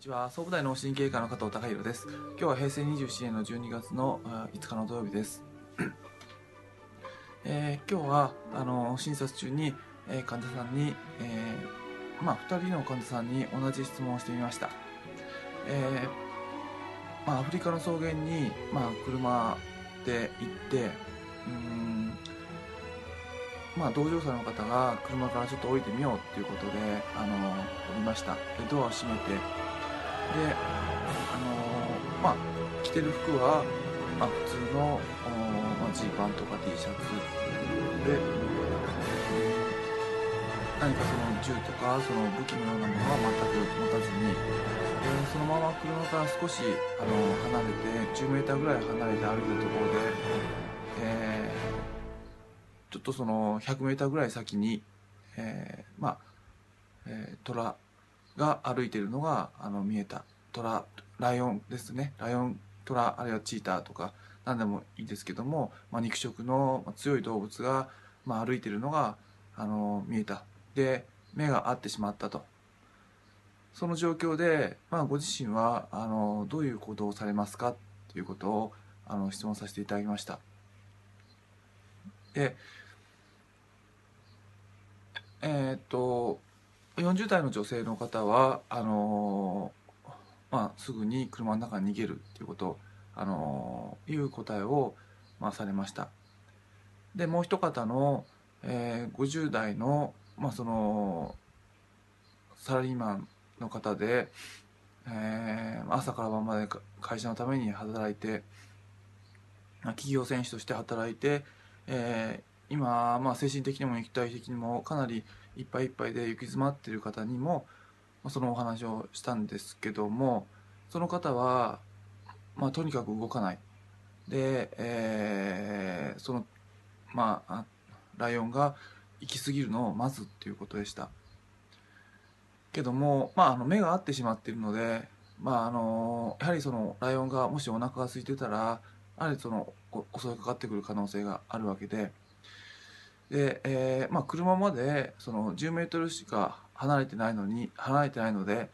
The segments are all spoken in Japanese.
ちは。総武大脳神経科の加藤孝弘です。今日は平成27年の12月の5日の土曜日です、えー今日はあの診察中に、えー患者さんに、えーまあ、2人の患者さんに同じ質問をしてみました、えーまあ、アフリカの草原に、まあ、車で行ってうんまあ、同乗者の方が車からちょっと降りてみようっていうことで、あの降りました。でドアを閉めて、あのまあ、着てる服は、まあ、普通のおまあジーパンとか T シャツで何かその銃とかその武器のようなものは全く持たずにでそのまま車から少しあの離れて10メーターぐらい離れて歩いてるところで、えーちょっとその100メーターぐらい先に、えーまあ、えー、虎が歩いてるのがあの見えた。虎ラライオンですね。ライオン虎あるいはチーターとか何でもいいですけども、まあ、肉食の強い動物が、まあ、歩いてるのがあの見えた。で目が合ってしまったと。その状況で、まあ、ご自身はあのどういう行動をされますかということをあの質問させていただきました。でえーっと40代の女性の方はあのーまあ、すぐに車の中に逃げるっていうこと、あのーいう答えを、まあ、されました。でもう一方の、えー50代の,、まあそのサラリーマンの方で、えー朝から晩まで会社のために働いて企業選手として働いて、えー今、まあ、精神的にも肉体的にもかなりいっぱいいっぱいで行き詰まっている方にも、そのお話をしたんですけどもその方は、まあ、とにかく動かない。で、えーそのまあライオンが行き過ぎるのを待つっていうことでした。けども、まあ、あの目が合ってしまっているので、まあ、あのやはりそのライオンがもしお腹が空いてたらやはりその襲いかかってくる可能性があるわけでで、えーまあ、車までその10メートルしか離れてないのに離れてないので、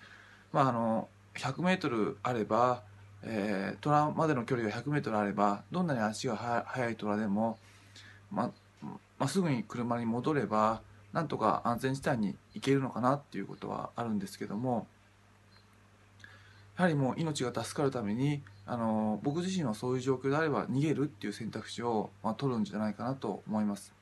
まあ、あの100メートルあれば、えー、虎までの距離が100メートルあればどんなに足が速い虎でも、まあまあ、すぐに車に戻ればなんとか安全地帯に行けるのかなっていうことはあるんですけどもやはりもう命が助かるためにあの僕自身はそういう状況であれば逃げるっていう選択肢を、まあ、取るんじゃないかなと思います。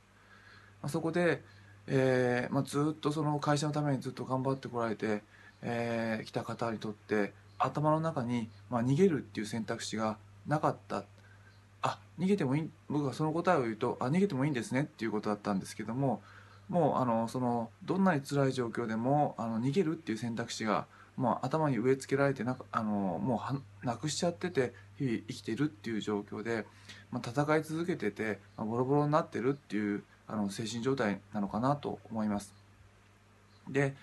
まあ、そこで、えーまあ、ずっとその会社のためにずっと頑張ってこられて、えー来た方にとって頭の中に、まあ、逃げるっていう選択肢がなかった。あ逃げてもいい僕がその答えを言うとあ逃げてもいいんですねっていうことだったんですけどももうあのそのどんなに辛い状況でもあの逃げるっていう選択肢がもう頭に植え付けられてなかあのもうはなくしちゃってて日々生きてるっていう状況で、まあ、戦い続けてて、まあ、ボロボロになってるっていうあの精神状態なのかなと思います。で、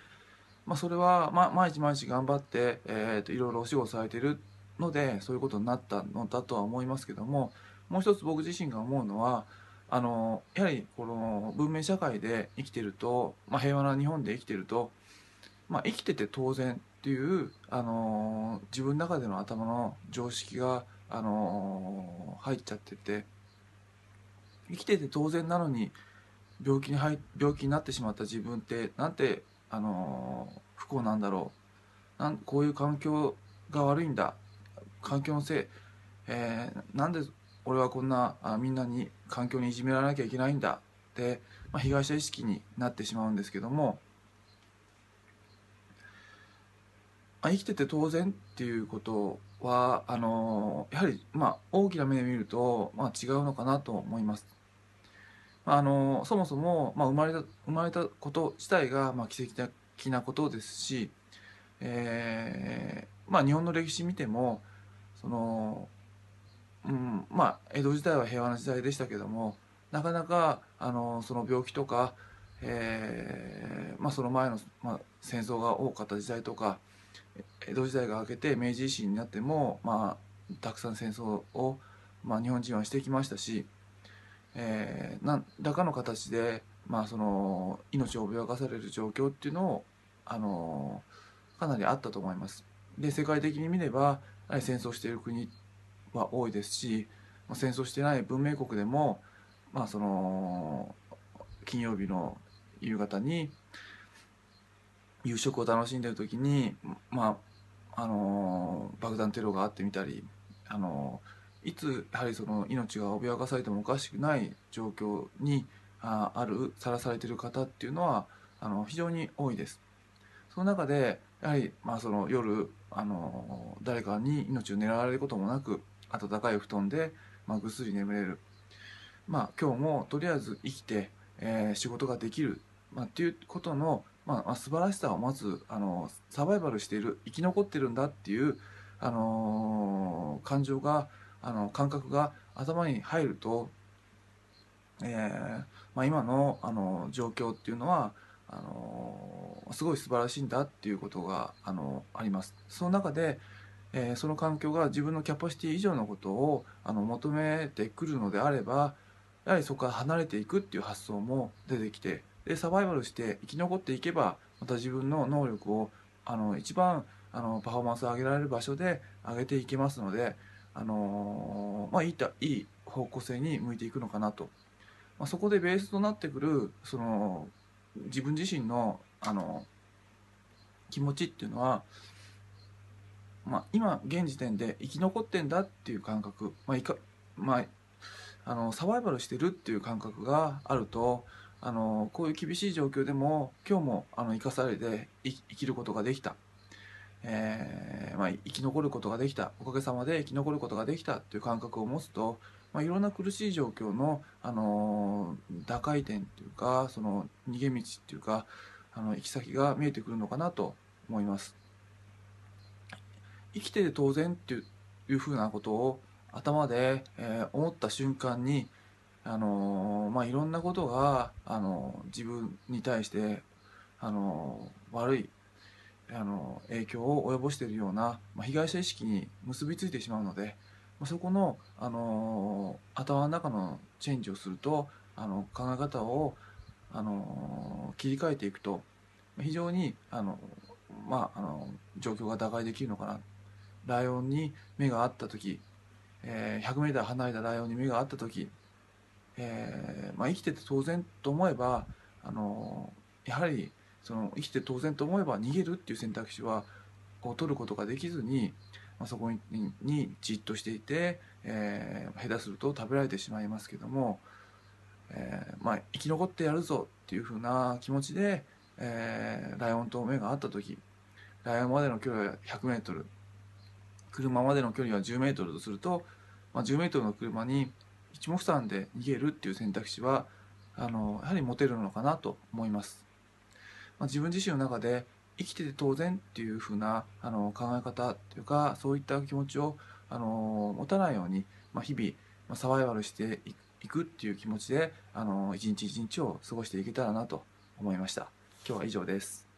まあ、それは、ま、毎日毎日頑張って、えーといろいろお仕事されてるのでそういうことになったのだとは思いますけどももう一つ僕自身が思うのはあのやはりこの文明社会で生きてると、まあ、平和な日本で生きてると、まあ、生きてて当然っていうあの自分の中での頭の常識があの入っちゃってて生きてて当然なのに病気に入病気になってしまった自分ってなんてあの不幸なんだろう。なんこういう環境が悪いんだ。環境のせい、えーなんで俺はこんなあみんなに環境にいじめられなきゃいけないんだ。って、まあ、被害者意識になってしまうんですけども、まあ、生きてて当然っていうことはあのやはり、まあ、大きな目で見ると、まあ、違うのかなと思います。あのそもそも、まあ、生まれた生まれたこと自体が、まあ、奇跡的なことですし、えーまあ、日本の歴史見てもその、うん、まあ江戸時代は平和な時代でしたけどもなかなかあのその病気とか、えーまあ、その前の、まあ、戦争が多かった時代とか江戸時代が明けて明治維新になっても、まあ、たくさん戦争を、まあ、日本人はしてきましたし、えー、何らかの形で、まあ、その命を脅かされる状況っていうのをあのかなりあったと思います。で世界的に見れば戦争している国は多いですし戦争してない文明国でも、まあ、その金曜日の夕方に夕食を楽しんでる時に、まあ、あの爆弾テロがあってみたり、あのいつやはりその命が脅かされてもおかしくない状況にああるさらされている方っていうのはあの非常に多いです。その中でやはり、まあ、その夜あの誰かに命を狙われることもなく暖かい布団で、まあ、ぐっすり眠れる、まあ、今日もとりあえず生きて、えー、仕事ができる、まあ、っていうことの、まあ、素晴らしさをまずあのサバイバルしている生き残ってるんだっていう、あのー、感情があの感覚が頭に入ると、えーまあ、今のあの状況っていうのはあのすごい素晴らしいんだっていうことがあのあります。その中で、えー、その環境が自分のキャパシティ以上のことをあの求めてくるのであればやはりそこから離れていくっていう発想も出てきてでサバイバルして生き残っていけばまた自分の能力をあの一番あのパフォーマンスを上げられる場所で上げていけますので、あのまあ、いいいい方向性に向いていくのかなと、まあ、そこでベースとなってくるその自分自身のあの気持ちっていうのは、まあ、今現時点で生き残ってんだっていう感覚、まあいかまあ、あのサバイバルしてるっていう感覚があるとあのこういう厳しい状況でも今日もあの生かされて生きることができた、えー、まあ、生き残ることができたおかげさまで生き残ることができたっていう感覚を持つと、まあ、いろんな苦しい状況の、あの打開点っていうかその逃げ道っていうかあの行き先が見えてくるのかなと思います。生きてて当然っていうふうなことを頭で、えー、思った瞬間にあのまあ、いろんなことが、あの自分に対して、あの悪い、あの影響を及ぼしているような、まあ、被害者意識に結びついてしまうので、まあ、そこの、あの頭の中のチェンジをするとあの考え方を、あの切り替えていくと非常にあの、まあ、あの状況が打開できるのかな。ライオンに目があった時、えー、100m 離れたライオンに目があった時えー、まあ、生きてて当然と思えばあのやはりその生きて当然と思えば逃げるっていう選択肢はを取ることができずに、まあ、そこににじっとしていて、えー、下手すると食べられてしまいますけども、えー、まあ、生き残ってやるぞっていうふうな気持ちで、えライオンと目が合った時ライオンまでの距離は 100m 車までの距離は 10m とすると、まあ、10m の車に一目散で逃げるっていう選択肢はあのやはり持てるのかなと思います。まあ、自分自身の中で生きてて当然っていうふうなあの考え方というかそういった気持ちをあの持たないように、まあ、日々、まあ、サバイバルしていくっていう気持ちであの一日一日を過ごしていけたらなと思いました。今日は以上です。